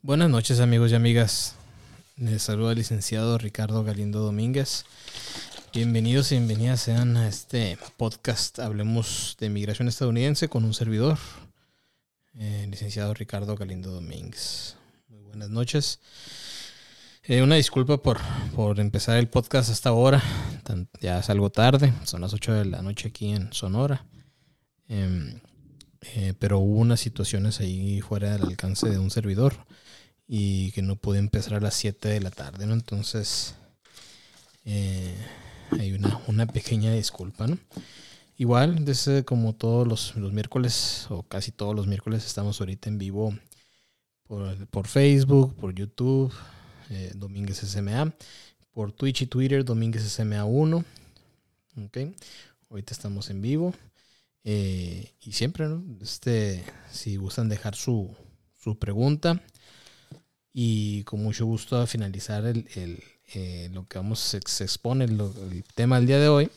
Buenas noches amigos y amigas. Les saluda el licenciado Ricardo Galindo Domínguez. Bienvenidos y bienvenidas sean a este podcast Hablemos de Migración Estadounidense con un servidor, el eh, licenciado Ricardo Galindo Domínguez. Muy buenas noches. Eh, una disculpa por, por empezar el podcast hasta ahora. Ya es algo tarde, son las 8 de la noche aquí en Sonora. Em, eh, pero hubo unas situaciones ahí fuera del alcance de un servidor y que no pude empezar a las 7 de la tarde, ¿no? Entonces, eh, hay una, pequeña disculpa, ¿no? Igual, desde como todos los, los, miércoles, o casi todos los miércoles, estamos ahorita en vivo por, por Facebook, por YouTube, eh, Domínguez SMA, por Twitch y Twitter, Domínguez SMA 1. ¿ok? Ahorita estamos en vivo. Eh, y siempre, ¿no? Este, si gustan dejar su, su pregunta, y con mucho gusto a finalizar el, eh, lo que vamos se, expone el, tema del día de hoy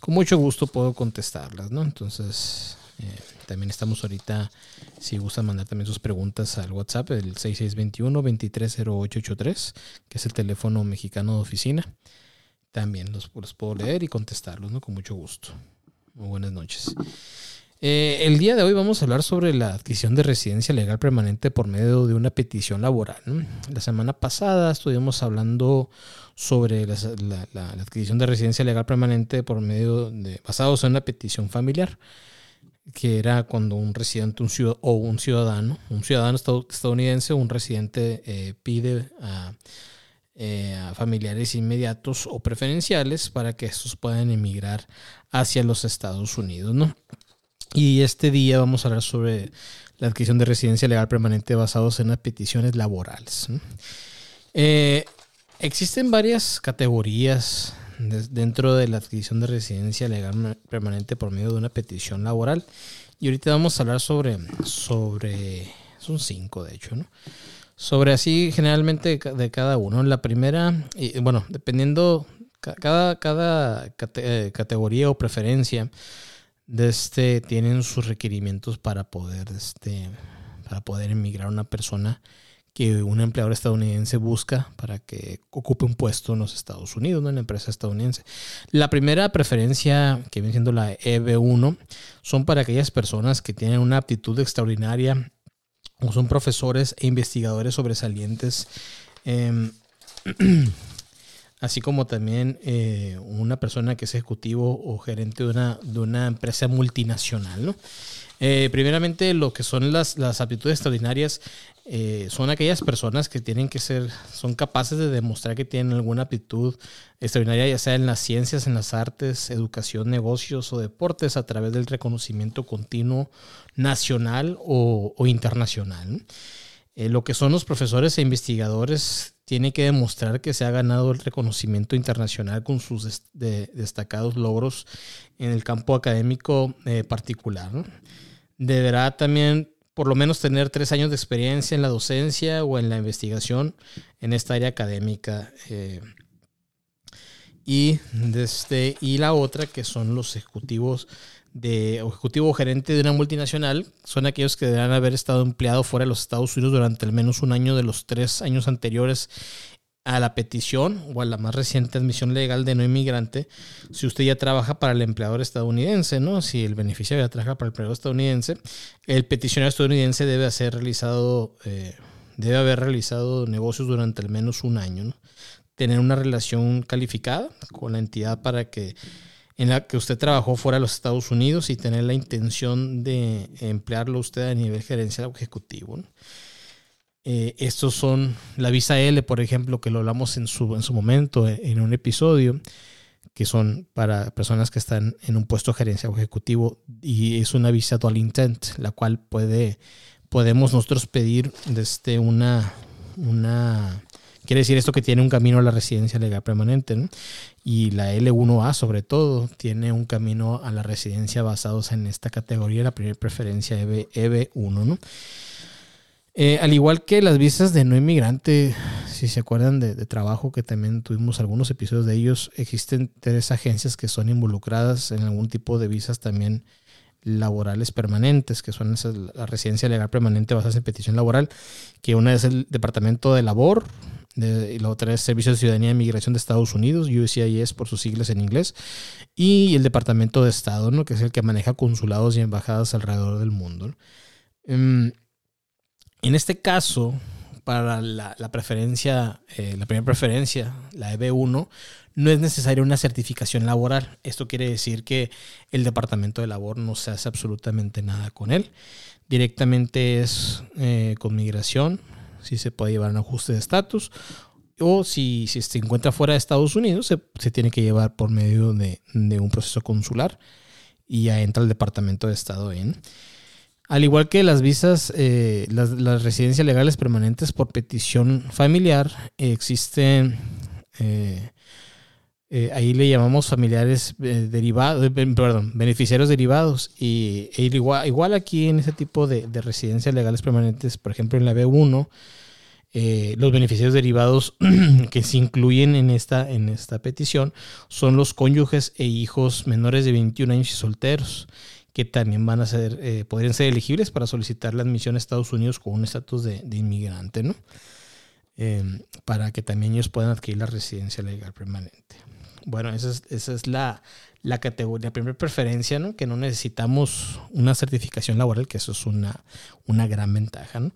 con mucho gusto puedo contestarlas no entonces eh, también estamos ahorita si gustan mandar también sus preguntas al WhatsApp el 6621 230883 que es el teléfono mexicano de oficina también los, los puedo leer y contestarlos no con mucho gusto muy buenas noches eh, el día de hoy vamos a hablar sobre la adquisición de residencia legal permanente por medio de una petición laboral. La semana pasada estuvimos hablando sobre la, adquisición de residencia legal permanente por medio de, basados en una petición familiar, que era cuando un residente un o un ciudadano, un ciudadano estadounidense un residente eh, pide eh, familiares inmediatos o preferenciales para que estos puedan emigrar hacia los Estados Unidos, ¿no? Y este día vamos a hablar sobre la adquisición de residencia legal permanente basados en las peticiones laborales. Eh, existen varias categorías dentro de la adquisición de residencia legal permanente por medio de una petición laboral. Y ahorita vamos a hablar sobre, sobre son cinco de hecho, ¿no? Sobre así generalmente de cada uno. La primera, y, bueno, dependiendo, cada, cada eh, categoría o preferencia este, tienen sus requerimientos para poder, este, para poder emigrar una persona que un empleador estadounidense busca para que ocupe un puesto en los Estados Unidos, en una empresa estadounidense. La primera preferencia, que viene siendo la EB1, son para aquellas personas que tienen una aptitud extraordinaria son profesores e investigadores sobresalientes. Eh, así como también eh, una persona que es ejecutivo o gerente de una, de una empresa multinacional. ¿no? Eh, primeramente, lo que son las, las aptitudes extraordinarias eh, son aquellas personas que tienen que ser, son capaces de demostrar que tienen alguna aptitud extraordinaria, ya sea en las ciencias, en las artes, educación, negocios o deportes, a través del reconocimiento continuo nacional o, internacional. lo que son los profesores e investigadores tiene que demostrar que se ha ganado el reconocimiento internacional con sus destacados logros en el campo académico eh, particular. Deberá también por lo menos tener tres años de experiencia en la docencia o en la investigación en esta área académica. Eh, y, desde, y la otra que son los ejecutivos de ejecutivo o gerente de una multinacional son aquellos que deberán haber estado empleados fuera de los Estados Unidos durante al menos un año de los tres años anteriores a la petición o a la más reciente admisión legal de no inmigrante, si usted ya trabaja para el empleador estadounidense, ¿no? Si el beneficiario ya trabaja para el empleador estadounidense, el peticionario estadounidense debe haber realizado, eh, debe haber realizado negocios durante al menos un año. Tener una relación calificada con la entidad para que en la que usted trabajó fuera de los Estados Unidos y tener la intención de emplearlo usted a nivel gerencial o ejecutivo. Eh, estos son la visa L, por ejemplo, que lo hablamos en su, en su momento eh, en un episodio, que son para personas que están en un puesto gerencial o ejecutivo y es una visa dual intent, la cual puede, podemos nosotros pedir desde una, una Quiere decir esto que tiene un camino a la residencia legal permanente, Y la L1A sobre todo tiene un camino a la residencia basados en esta categoría, la primera preferencia EB, 1 ¿no? Eh, al igual que las visas de no inmigrante, si se acuerdan de, trabajo, que también tuvimos algunos episodios de ellos, existen tres agencias que son involucradas en algún tipo de visas también laborales permanentes, que son esas, la residencia legal permanente basada en petición laboral, que una es el Departamento de Labor, y la otra es Servicio de Ciudadanía y Migración de Estados Unidos, USCIS por sus siglas en inglés, y el Departamento de Estado, ¿no? que es el que maneja consulados y embajadas alrededor del mundo. Em, en este caso, para la, preferencia, eh, la primera preferencia, la EB1, no es necesaria una certificación laboral. Esto quiere decir que el Departamento de Labor no se hace absolutamente nada con él. Directamente es eh, con migración, si se puede llevar un ajuste de estatus, o si, se encuentra fuera de Estados Unidos, se, tiene que llevar por medio de, un proceso consular y ya entra el Departamento de Estado en. Al igual que las visas, eh, las, residencias legales permanentes por petición familiar, existen, eh, eh, ahí le llamamos familiares derivados, perdón, beneficiarios derivados. Y e igual, aquí en ese tipo de, de, residencias legales permanentes, por ejemplo en la B1, los beneficiarios derivados que se incluyen en esta, en esta petición son los cónyuges e hijos menores de 21 años y solteros que también van a ser, eh, podrían ser elegibles para solicitar la admisión a Estados Unidos con un estatus de, inmigrante, ¿no? Em, para que también ellos puedan adquirir la residencia legal permanente. Bueno, esa es, esa es la, la categoría, primera preferencia, ¿no? Que no necesitamos una certificación laboral, que eso es una, una gran ventaja, ¿no?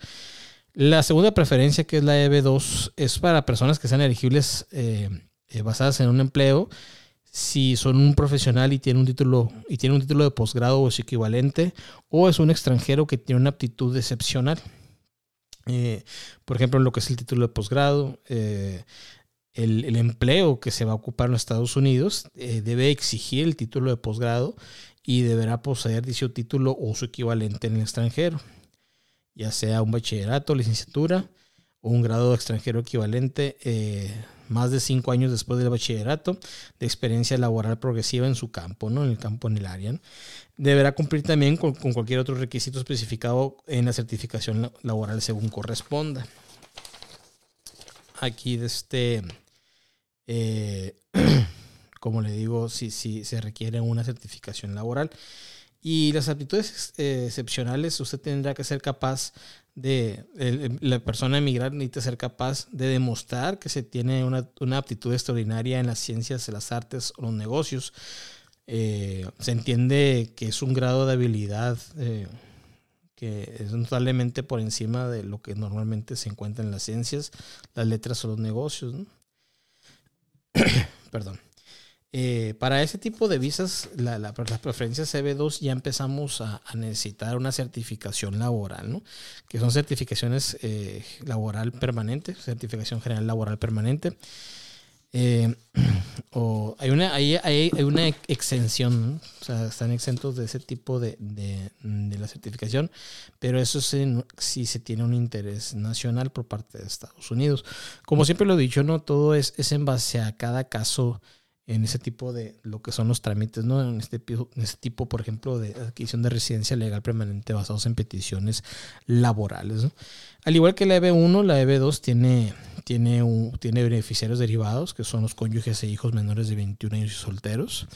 La segunda preferencia, que es la EB2, es para personas que sean elegibles eh, eh, basadas en un empleo si son un profesional y tiene un título y tiene un título de posgrado o su equivalente o es un extranjero que tiene una aptitud excepcional. Eh, por ejemplo lo que es el título de posgrado eh, el, empleo que se va a ocupar en los Estados Unidos eh, debe exigir el título de posgrado y deberá poseer dicho título o su equivalente en el extranjero ya sea un bachillerato licenciatura o un grado extranjero equivalente más de cinco años después del bachillerato de experiencia laboral progresiva en su campo, ¿no? en el campo, en el área. Deberá cumplir también con, cualquier otro requisito especificado en la certificación laboral según corresponda. Aquí, este, eh, como le digo, si, si se requiere una certificación laboral. Y las aptitudes eh, excepcionales, usted tendrá que ser capaz de la persona emigrar necesita ser capaz de demostrar que se tiene una, una aptitud extraordinaria en las ciencias, en las artes o los negocios. Eh, se entiende que es un grado de habilidad eh, que es notablemente por encima de lo que normalmente se encuentra en las ciencias, las letras o los negocios. Perdón. Eh, para ese tipo de visas, la, la, las preferencias CB2 ya empezamos a, necesitar una certificación laboral, ¿no? que son certificaciones eh, laboral permanente, certificación general laboral permanente. Eh, o hay una, hay, hay, una exención, o sea, están exentos de ese tipo de, de, la certificación, pero eso sí, si se tiene un interés nacional por parte de Estados Unidos. Como siempre lo he dicho, no todo es, es en base a cada caso en ese tipo de lo que son los trámites, ¿no? En este, en este tipo, por ejemplo, de adquisición de residencia legal permanente basados en peticiones laborales. Al igual que la EB1, la EB2 tiene, tiene, tiene beneficiarios derivados, que son los cónyuges e hijos menores de 21 años y solteros.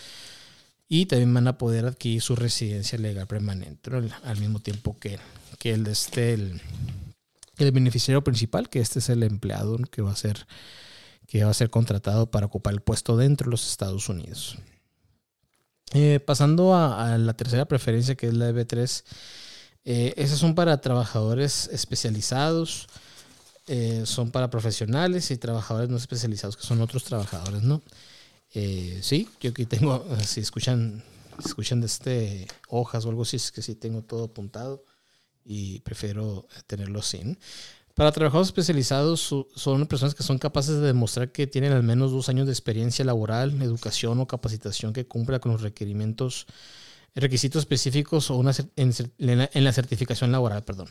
Y también van a poder adquirir su residencia legal permanente, al mismo tiempo que, que el este, el, el beneficiario principal, que este es el empleado que va a ser que va a ser contratado para ocupar el puesto dentro de los Estados Unidos. Eh, pasando a, la tercera preferencia, que es la EB3, eh, esas son para trabajadores especializados, eh, son para profesionales y trabajadores no especializados, que son otros trabajadores, ¿no? sí, yo aquí tengo, si escuchan, escuchan de este hojas o algo así, es que sí tengo todo apuntado y prefiero tenerlo sin. Para trabajadores especializados son personas que son capaces de demostrar que tienen al menos dos años de experiencia laboral, educación o capacitación que cumpla con los requerimientos, requisitos específicos o una, en, la certificación laboral, perdón.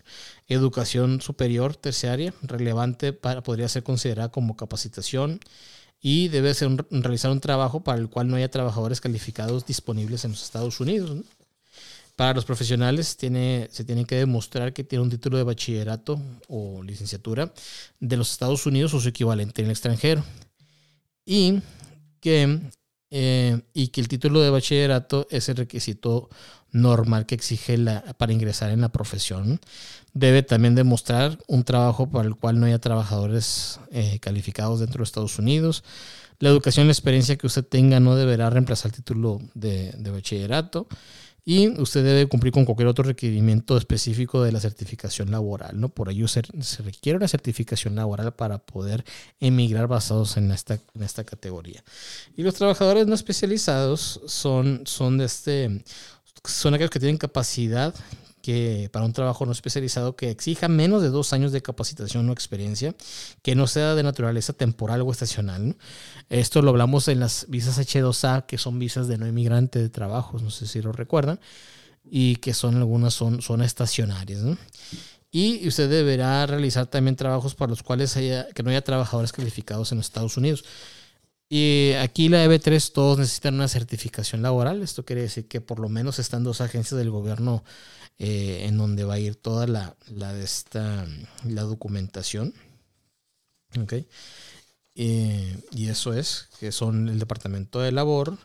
Educación superior, terciaria, relevante para, podría ser considerada como capacitación y debe ser realizar un trabajo para el cual no haya trabajadores calificados disponibles en los Estados Unidos. Para los profesionales tiene, se tiene que demostrar que tiene un título de bachillerato o licenciatura de los Estados Unidos o su equivalente en el extranjero. Y que eh, y que el título de bachillerato es el requisito normal que exige la, para ingresar en la profesión. Debe también demostrar un trabajo para el cual no haya trabajadores eh, calificados dentro de Estados Unidos. La educación y la experiencia que usted tenga no deberá reemplazar el título de, de bachillerato y usted debe cumplir con cualquier otro requerimiento específico de la certificación laboral, ¿no? Por ello se, requiere una certificación laboral para poder emigrar basados en esta, en esta categoría. Y los trabajadores no especializados son, son, de este, son aquellos que tienen capacidad que para un trabajo no especializado que exija menos de dos años de capacitación o experiencia, que no sea de naturaleza temporal o estacional. Esto lo hablamos en las visas H2A, que son visas de no inmigrante de trabajos, no sé si lo recuerdan, y que son algunas son, son estacionarias. Y usted deberá realizar también trabajos para los cuales haya, que no haya trabajadores calificados en Estados Unidos. Y aquí la EB3 todos necesitan una certificación laboral. Esto quiere decir que por lo menos están dos agencias del gobierno eh, en donde va a ir toda la, la, de esta, la documentación. Okay. Eh, y eso es, que son el Departamento de Labor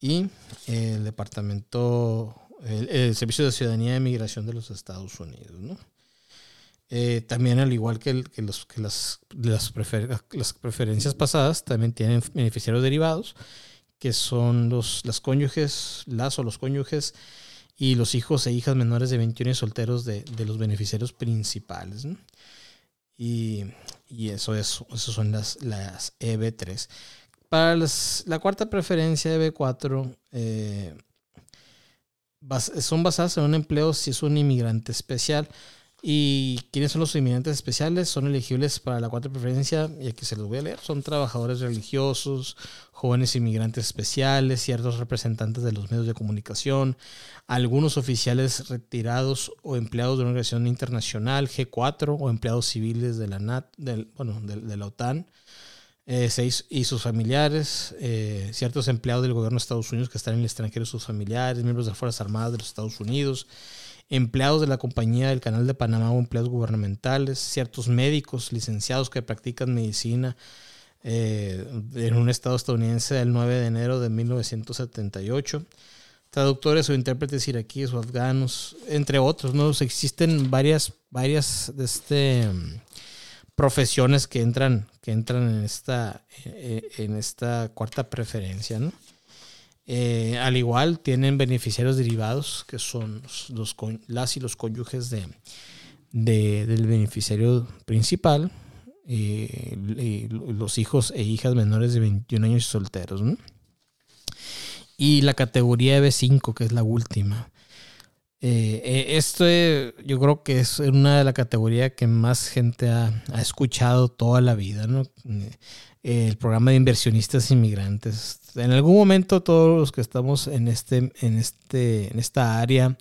y el Departamento, el, Servicio de Ciudadanía y Migración de los Estados Unidos. ¿no? Eh, también, al igual que, que, los, que las, las, las, preferencias pasadas, también tienen beneficiarios derivados, que son los, las cónyuges, las o los cónyuges y los hijos e hijas menores de 21 y solteros de, de los beneficiarios principales. Y, y, eso, es, eso son las, las EB3. Para la cuarta preferencia EB4, eh, son basadas en un empleo si es un inmigrante especial. ¿Y quiénes son los inmigrantes especiales? Son elegibles para la cuarta preferencia, y aquí se los voy a leer. Son trabajadores religiosos, jóvenes inmigrantes especiales, ciertos representantes de los medios de comunicación, algunos oficiales retirados o empleados de una organización internacional, G4, o empleados civiles de la, NAT, del, bueno, de, la OTAN, eh, seis, y sus familiares, eh, ciertos empleados del gobierno de Estados Unidos que están en el extranjero, sus familiares, miembros de las Fuerzas Armadas de los Estados Unidos, empleados de la compañía del Canal de Panamá o empleados gubernamentales, ciertos médicos licenciados que practican medicina eh, en un estado estadounidense el 9 de enero de 1978, traductores o intérpretes iraquíes o afganos, entre otros, ¿no? existen varias, varias de este, profesiones que entran, que entran en esta, eh, en esta cuarta preferencia, ¿no? Eh, al igual tienen beneficiarios derivados, que son los, las y los cónyuges de, del beneficiario principal, eh, los hijos e hijas menores de 21 años y solteros. Y la categoría B5, que es la última. Eh, esto yo creo que es una de las categorías que más gente ha, ha escuchado toda la vida. ¿no? El programa de inversionistas inmigrantes. En algún momento todos los que estamos en, este, en, este, en esta área,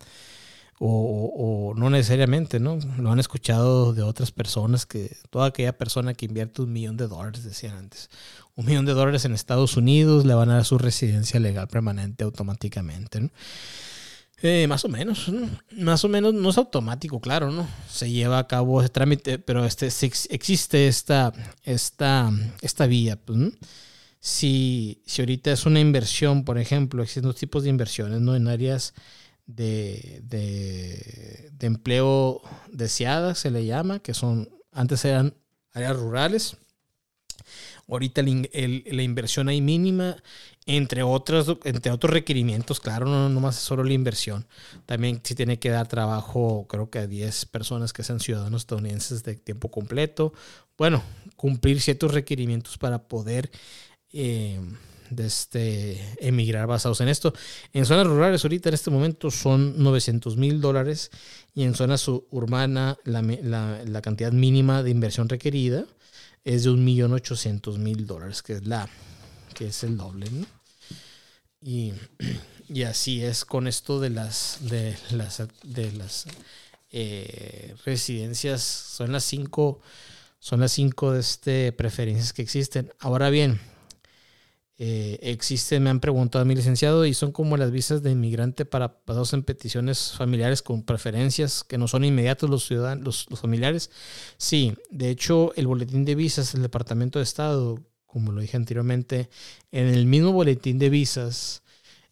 o, no necesariamente, ¿no? Lo han escuchado de otras personas, que toda aquella persona que invierte un millón de dólares, decían antes, un millón de dólares en Estados Unidos, le van a dar su residencia legal permanente automáticamente. Eh, más o menos, más o menos, no es automático, claro, ¿no? Se lleva a cabo ese trámite, pero este, existe esta, esta, esta vía. Pues, si, si ahorita es una inversión, por ejemplo, existen dos tipos de inversiones, ¿no? En áreas de, de, de empleo deseadas, se le llama, que son, antes eran áreas rurales, ahorita la inversión ahí mínima entre otros, entre otros requerimientos, claro, no, no más solo la inversión. También sí tiene que dar trabajo, creo que a 10 personas que sean ciudadanos estadounidenses de tiempo completo. Bueno, cumplir ciertos requerimientos para poder eh, este, emigrar basados en esto. En zonas rurales ahorita en este momento son 900 mil dólares y en zonas urbanas la, la, la cantidad mínima de inversión requerida es de 1.800.000 dólares, que es la que es el doble, Y, así es con esto de las de las de las eh, residencias. Son las cinco. Son las cinco de este preferencias que existen. Ahora bien, eh, me han preguntado a mi licenciado, y son como las visas de inmigrante para pasados en peticiones familiares con preferencias que no son inmediatos los ciudadanos, los, los familiares. Sí, de hecho, el boletín de visas del Departamento de Estado como lo dije anteriormente, en el mismo boletín de visas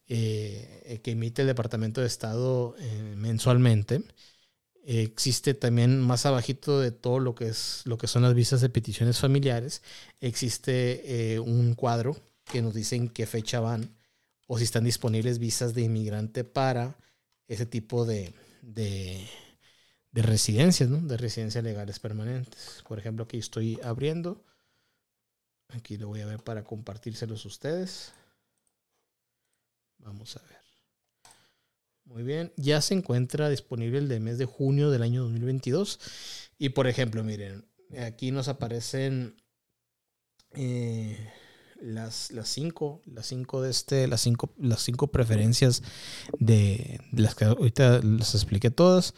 eh, que emite el Departamento de Estado eh, mensualmente, existe también más abajito de todo lo que es lo que son las visas de peticiones familiares, existe eh, un cuadro que nos dice en qué fecha van o si están disponibles visas de inmigrante para ese tipo de, de, de residencias, ¿no? de residencias legales permanentes. Por ejemplo, aquí estoy abriendo. Aquí lo voy a ver para compartírselos ustedes. Vamos a ver. Muy bien, ya se encuentra disponible el de mes de junio del año 2022. Y por ejemplo, miren, aquí nos aparecen eh, las, las cinco, las cinco de este, las cinco, las cinco preferencias de, las que ahorita las expliqué todas.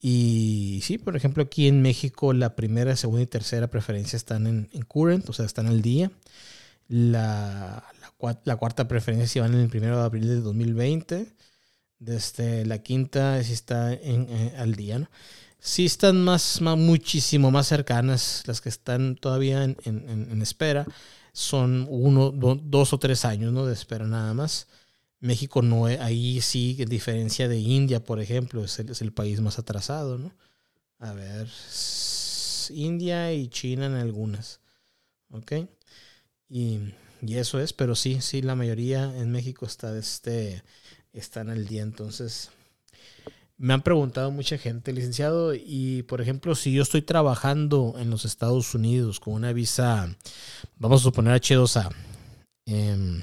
Y sí, por ejemplo, aquí en México la primera, segunda y tercera preferencia están en, en current, o sea, están al día. La, la, la cuarta preferencia se van en el primero de abril de 2020 desde la quinta sí está en, eh, al día, ¿no? Sí están más, más, muchísimo más cercanas, las que están todavía en, en, espera, son uno, dos o tres años, ¿no? De espera nada más. México no, ahí sí, en diferencia de India, por ejemplo, es el, es el país más atrasado, ¿no? A ver, India y China en algunas, ¿ok? Y, y eso es, pero sí, sí, la mayoría en México está este están al día. Entonces, me han preguntado mucha gente, licenciado, y por ejemplo, si yo estoy trabajando en los Estados Unidos con una visa, vamos a suponer H2A, em,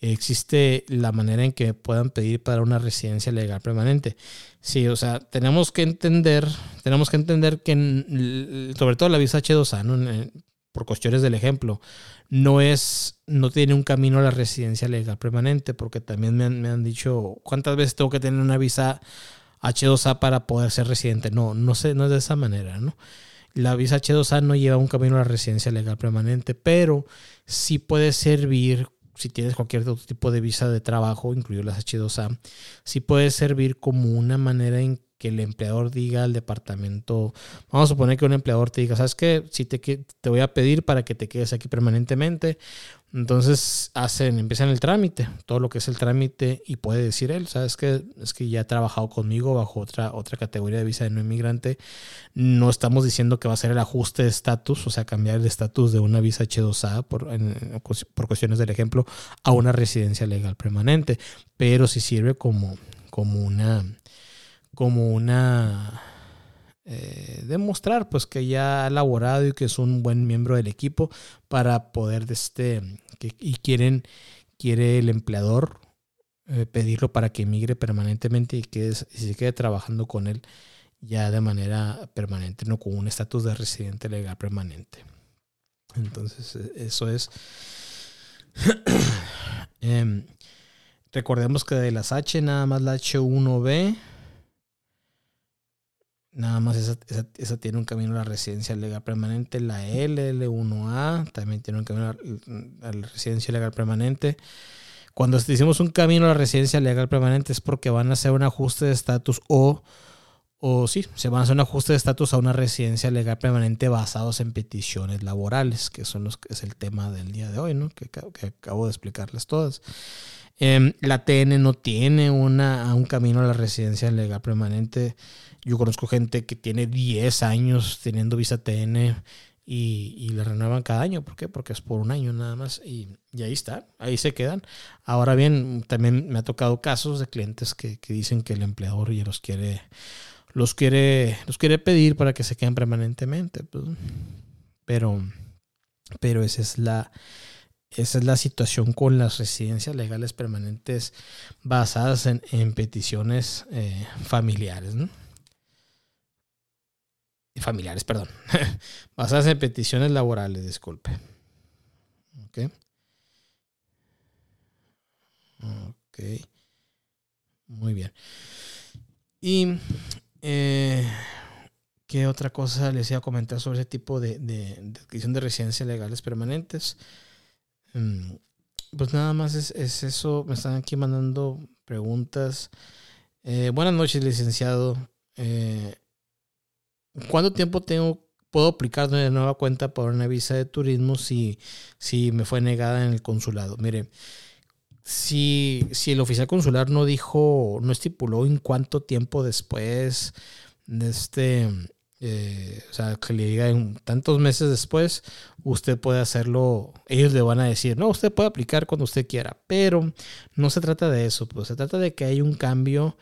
existe la manera en que puedan pedir para una residencia legal permanente. Sí, o sea, tenemos que entender, tenemos que entender que sobre todo la visa H2A, ¿no? por cuestiones del ejemplo, no es, no tiene un camino a la residencia legal permanente, porque también me han, me han dicho, ¿cuántas veces tengo que tener una visa H2A para poder ser residente? No, no sé, no es de esa manera, ¿no? La visa H2A no lleva un camino a la residencia legal permanente, pero sí puede servir si tienes cualquier otro tipo de visa de trabajo, incluido las H2A, sí puede servir como una manera en que el empleador diga al departamento, vamos a suponer que un empleador te diga, ¿sabes qué? Si te, te voy a pedir para que te quedes aquí permanentemente, entonces hacen, empiezan el trámite, todo lo que es el trámite y puede decir él, ¿sabes qué? Es que ya ha trabajado conmigo bajo otra, otra categoría de visa de no inmigrante, no estamos diciendo que va a ser el ajuste de estatus, o sea, cambiar el estatus de una visa H2A por, por cuestiones del ejemplo a una residencia legal permanente, pero sí sirve como, como una como una eh, demostrar pues que ya ha laborado y que es un buen miembro del equipo para poder de este y quieren quiere el empleador eh, pedirlo para que emigre permanentemente y que se quede trabajando con él ya de manera permanente, no con un estatus de residente legal permanente. Entonces, e, eso es. Em, recordemos que de las H, nada más la H1B Nada más esa, esa, tiene un camino a la residencia legal permanente. La LL1A también tiene un camino a la residencia legal permanente. Cuando decimos un camino a la residencia legal permanente es porque van a hacer un ajuste de estatus o, o sí, se van a hacer un ajuste de estatus a una residencia legal permanente basados en peticiones laborales, que son los que es el tema del día de hoy, ¿no? Que, que acabo de explicarles todas. Em, la TN no tiene una, un camino a la residencia legal permanente. Yo conozco gente que tiene 10 años teniendo visa TN y, la renuevan cada año. ¿Por qué? Porque es por un año nada más. Y, y, ahí está, ahí se quedan. Ahora bien, también me ha tocado casos de clientes que, dicen que el empleador ya los quiere, los quiere, los quiere pedir para que se queden permanentemente. Pues. pero, pero esa es la esa es la situación con las residencias legales permanentes basadas en, peticiones eh, familiares. ¿no? Familiares, perdón. basadas en peticiones laborales, disculpe. Ok. Ok. Muy bien. Y eh, qué otra cosa les iba a comentar sobre ese tipo de, de, adquisición de residencias legales permanentes. Mm, pues nada más es, eso. Me están aquí mandando preguntas. Eh, buenas noches, licenciado. Eh, ¿Cuánto tiempo tengo puedo aplicar de nueva cuenta para una visa de turismo si, si me fue negada en el consulado. Mire, si, si el oficial consular no dijo, no estipuló en cuánto tiempo después de este, eh, o sea, que le digan tantos meses después, usted puede hacerlo, ellos le van a decir, no, usted puede aplicar cuando usted quiera, pero no se trata de eso, pues se trata de que hay un cambio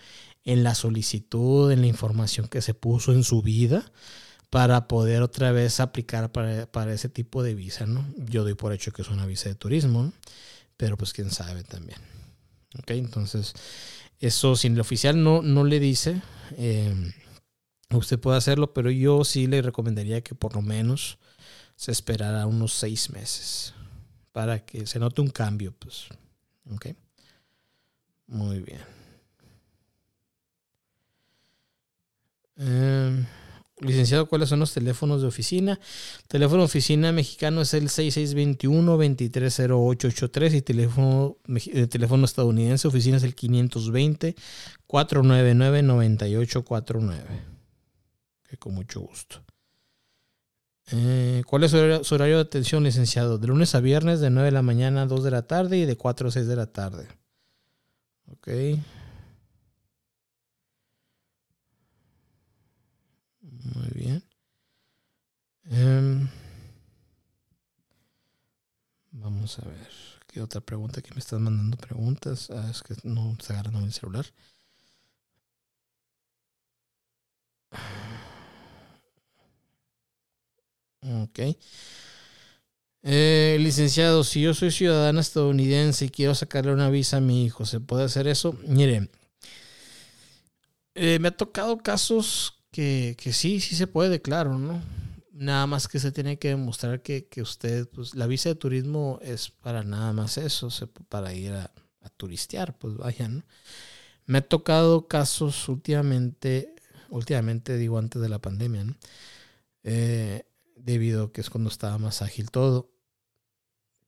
en la solicitud, en la información que se puso en su vida para poder otra vez aplicar para, ese tipo de visa, ¿no? Yo doy por hecho que es una visa de turismo, pero pues quién sabe también. Ok, entonces, eso si el oficial no, no le dice, eh, Usted puede hacerlo, pero yo sí le recomendaría que por lo menos se esperara unos seis meses para que se note un cambio, pues. Ok. Muy bien. Em, licenciado, ¿cuáles son los teléfonos de oficina? Teléfono de oficina mexicano es el 6621-230883 y teléfono, eh, teléfono estadounidense oficina es el 520-499-9849 con mucho gusto. Eh, ¿Cuál es su horario, de atención, licenciado? De lunes a viernes, de 9 de la mañana a 2 de la tarde y de 4 a 6 de la tarde. Ok. Muy bien. Em, vamos a ver. ¿Qué otra pregunta que me están mandando preguntas? Ah, es que no se agarran el celular. Ok. Eh, licenciado, si yo soy ciudadana estadounidense y quiero sacarle una visa a mi hijo, ¿se puede hacer eso? Mire, eh, me ha tocado casos que, sí, sí se puede, claro, ¿no? Nada más que se tiene que demostrar que, usted, pues la visa de turismo es para nada más eso, para ir a, turistear, pues vaya, ¿no? Me ha tocado casos últimamente, últimamente digo antes de la pandemia, ¿no? Eh, debido a que es cuando estaba más ágil todo.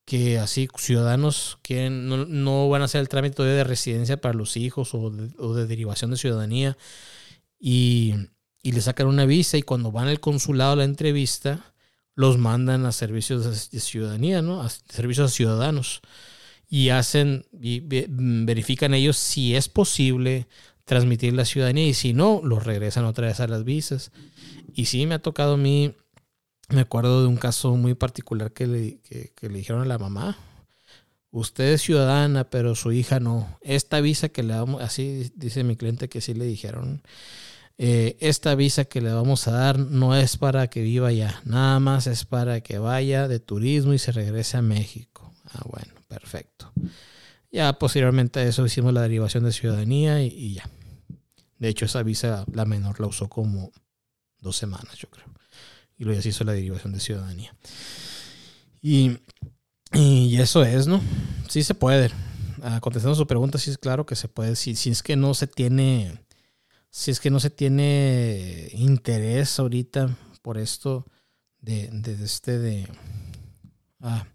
Que así ciudadanos que no, van a hacer el trámite de residencia para los hijos o de, derivación de ciudadanía y, le sacan una visa y cuando van al consulado a la entrevista los mandan a servicios de ciudadanía, ¿no? A servicios a ciudadanos y hacen y verifican ellos si es posible transmitir la ciudadanía y si no, los regresan otra vez a las visas. Y sí me ha tocado a mí me acuerdo de un caso muy particular que le, le dijeron a la mamá, usted es ciudadana, pero su hija no. Esta visa que le damos, así dice mi cliente que sí le dijeron, eh, esta visa que le vamos a dar no es para que viva allá, nada más es para que vaya de turismo y se regrese a México. Ah, bueno, perfecto. Ya posteriormente a eso hicimos la derivación de ciudadanía y, ya. De hecho, esa visa la menor la usó como dos semanas, yo creo y luego ya se hizo la derivación de ciudadanía. Y, y eso es, ¿no? Sí se puede. Ah, contestando su pregunta, sí es claro que se puede. Si, si es que no se tiene, si es que no se tiene interés ahorita por esto de, de, este de, ah,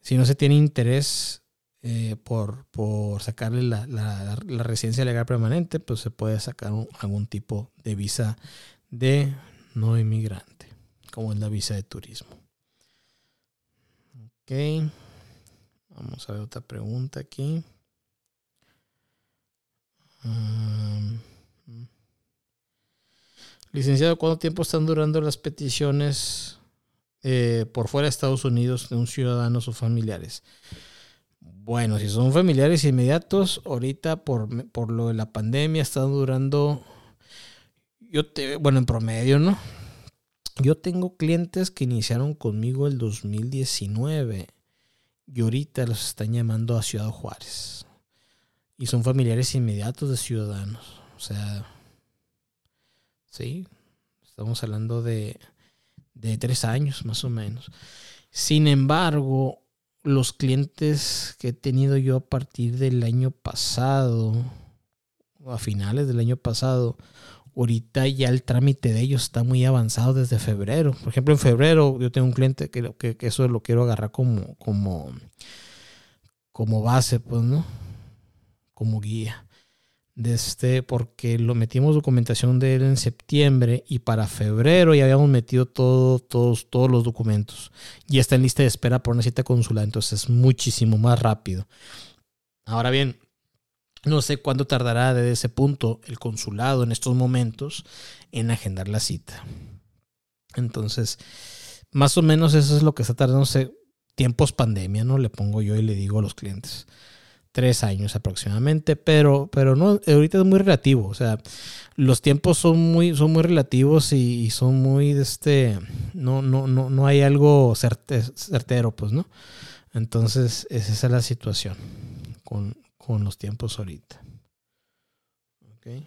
si no se tiene interés eh, por, por sacarle la, la, residencia legal permanente, pues se puede sacar algún tipo de visa de no inmigrante, como es la visa de turismo. Ok. Vamos a ver otra pregunta aquí. Licenciado, ¿cuánto tiempo están durando las peticiones eh, por fuera de Estados Unidos de un ciudadano o familiares? Bueno, si son familiares inmediatos, ahorita por, por lo de la pandemia están durando yo te, bueno, en promedio, ¿no? Yo tengo clientes que iniciaron conmigo el 2019 y ahorita los están llamando a Ciudad Juárez. Y son familiares inmediatos de ciudadanos. O sea, sí, estamos hablando de, de tres años más o menos. Sin embargo, los clientes que he tenido yo a partir del año pasado, a finales del año pasado, ahorita ya el trámite de ellos está muy avanzado desde febrero. Por ejemplo, en febrero yo tengo un cliente que, que, que eso lo quiero agarrar como, como, como base, pues, ¿no? Como guía. De este, porque lo metimos documentación de él en septiembre y para febrero ya habíamos metido todo, todos, todos los documentos. Y está en lista de espera por una cita consular, entonces es muchísimo más rápido. Ahora bien, no sé cuándo tardará desde ese punto el consulado en estos momentos en agendar la cita. Entonces, más o menos eso es lo que está tardando tiempos pandemia, ¿no? Le pongo yo y le digo a los clientes tres años aproximadamente, pero, pero no, ahorita es muy relativo, o sea, los tiempos son muy, son muy relativos y, son muy, este, no, no, no, no hay algo certero, pues, ¿no? Entonces, esa es la situación con, con los tiempos ahorita. Okay.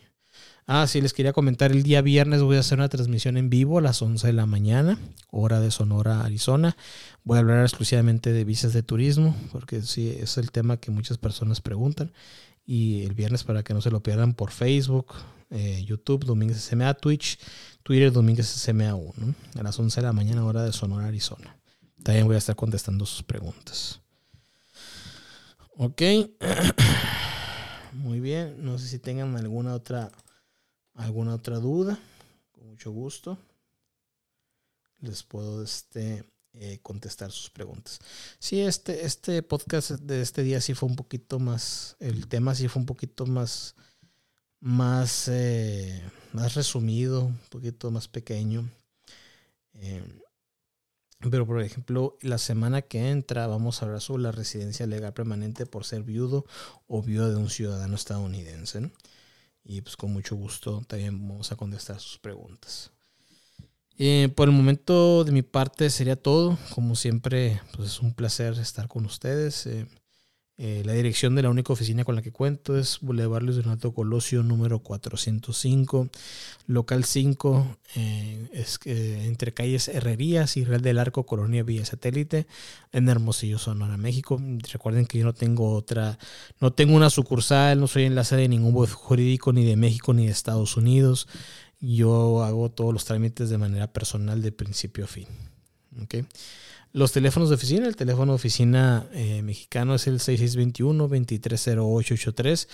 Ah, sí, les quería comentar, el día viernes voy a hacer una transmisión en vivo a las 11 de la mañana, hora de Sonora, Arizona. Voy a hablar exclusivamente de visas de turismo, porque sí, es el tema que muchas personas preguntan. Y el viernes, para que no se lo pierdan, por Facebook, eh, YouTube, Domínguez SMA, Twitch, Twitter, Domínguez SMA 1, a las 11 de la mañana, hora de Sonora, Arizona. También voy a estar contestando sus preguntas. Ok. Muy bien. No sé si tengan alguna otra alguna otra duda, con mucho gusto les puedo este, eh, contestar sus preguntas. Sí, este, este podcast de este día sí fue un poquito más, el tema sí fue un poquito más, más, eh, más resumido, un poquito más pequeño. Eh, pero, por ejemplo, la semana que entra vamos a hablar sobre la residencia legal permanente por ser viudo o viuda de un ciudadano estadounidense. ¿no? Y pues con mucho gusto también vamos a contestar sus preguntas. Eh, por el momento de mi parte sería todo. Como siempre, pues es un placer estar con ustedes. Eh, eh, la dirección de la única oficina con la que cuento es Boulevard Luis Donato Colosio número 405, local 5, eh, es, entre calles Herrerías y Real del Arco, Colonia Villa Satélite, en Hermosillo, Sonora, México. Recuerden que yo no tengo otra, no tengo una sucursal, no soy enlace de ningún jurídico ni de México ni de Estados Unidos. Yo hago todos los trámites de manera personal de principio a fin. ¿okay? Los teléfonos de oficina, el teléfono de oficina eh, mexicano es el 6621-230883.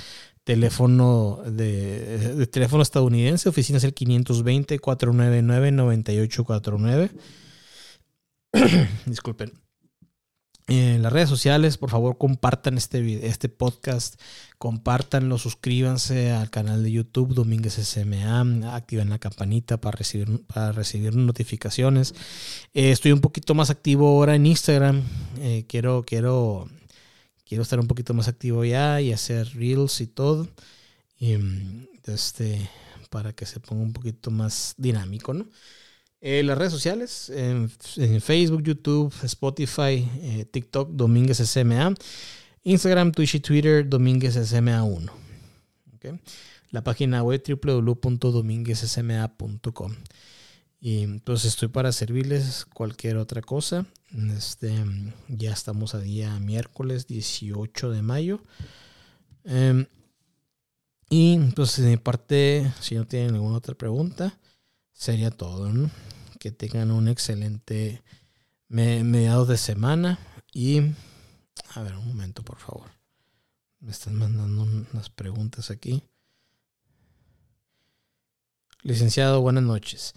Teléfono de, teléfono estadounidense, oficina es el 520-499-9849. Disculpen en las redes sociales, por favor, compartan este, este podcast, compártanlo, suscríbanse al canal de YouTube Domínguez SMA, activen la campanita para recibir, para recibir notificaciones. Eh, estoy un poquito más activo ahora en Instagram. Eh, quiero, quiero, quiero estar un poquito más activo ya y hacer reels y todo. Este, para que se ponga un poquito más dinámico, ¿no? Eh, las redes sociales, en, Facebook, YouTube, Spotify, eh, TikTok, Domínguez SMA. Instagram, Twitch y Twitter, Domínguez SMA1. La página web www.dominguezsma.com. Y entonces estoy para servirles cualquier otra cosa. Este, ya estamos a día miércoles 18 de mayo. Em, y entonces de mi parte, si no tienen ninguna otra pregunta, sería todo. Que tengan un excelente mediados de semana. Y, a ver, un momento, por favor. Me están mandando unas preguntas aquí. Licenciado, buenas noches.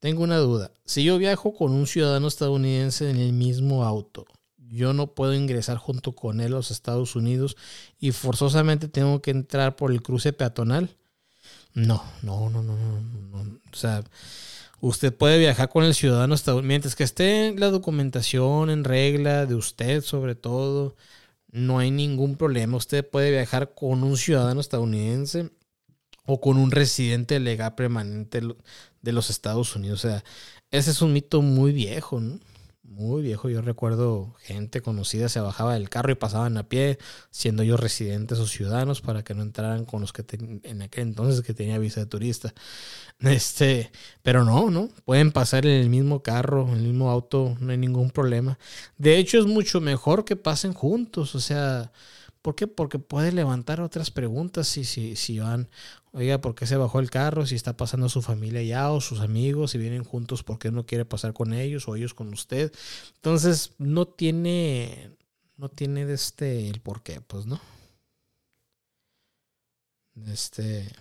Tengo una duda. Si yo viajo con un ciudadano estadounidense en el mismo auto, yo no puedo ingresar junto con él a los Estados Unidos y forzosamente tengo que entrar por el cruce peatonal. No, no, no, no, no, no. O sea, usted puede viajar con el ciudadano estadounidense. Mientras que esté la documentación en regla de usted, sobre todo, no hay ningún problema. Usted puede viajar con un ciudadano estadounidense o con un residente legal permanente de los Estados Unidos. O sea, ese es un mito muy viejo, ¿no? Muy viejo. Yo recuerdo gente conocida se bajaba del carro y pasaban a pie, siendo yo residentes o ciudadanos, para que no entraran con los que en aquel entonces que tenía visa de turista. Este, pero no, no, pueden pasar en el mismo carro, en el mismo auto, no hay ningún problema. De hecho, es mucho mejor que pasen juntos, o sea, ¿Por qué? Porque puede levantar otras preguntas si, si, si van, oiga, ¿por qué se bajó el carro? Si está pasando su familia ya o sus amigos, si vienen juntos, ¿por qué no quiere pasar con ellos o ellos con usted? Entonces, no tiene, no tiene este el por qué, pues, ¿no? Este,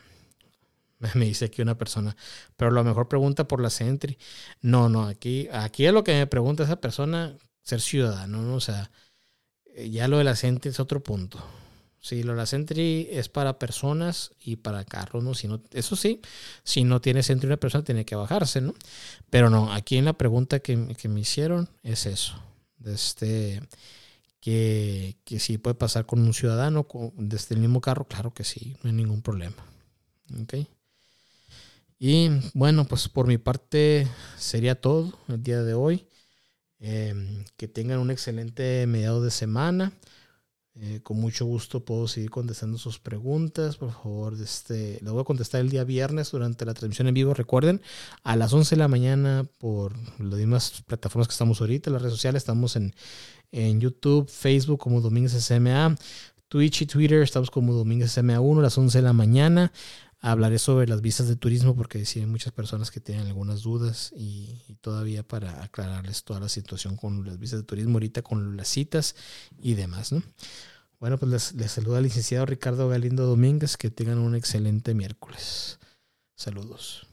me dice aquí una persona, pero lo mejor pregunta por la Sentry. No, no, aquí, aquí es lo que me pregunta esa persona, ser ciudadano, ¿no? O sea, ya lo de la Sentry es otro punto. Sí, lo de la Sentry es para personas y para carros, ¿no? Si no eso sí, si no tiene Sentry una persona tiene que bajarse, ¿no? Pero no, aquí en la pregunta que, que me hicieron es eso. Este, que, que si puede pasar con un ciudadano desde el mismo carro, claro que sí, no hay ningún problema. ¿Ok? Y bueno, pues por mi parte sería todo el día de hoy. Em, que tengan un excelente mediado de semana. Eh, con mucho gusto puedo seguir contestando sus preguntas. Por favor, este, lo voy a contestar el día viernes durante la transmisión en vivo. Recuerden, a las 11 de la mañana por las mismas plataformas que estamos ahorita, las redes sociales, estamos en, en YouTube, Facebook como Domínguez SMA, Twitch y Twitter, estamos como Domínguez SMA 1 a las 11 de la mañana. Hablaré sobre las visas de turismo porque hay muchas personas que tienen algunas dudas y, todavía para aclararles toda la situación con las visas de turismo ahorita con las citas y demás. ¿no? Bueno, pues les, les saluda al licenciado Ricardo Galindo Domínguez. Que tengan un excelente miércoles. Saludos.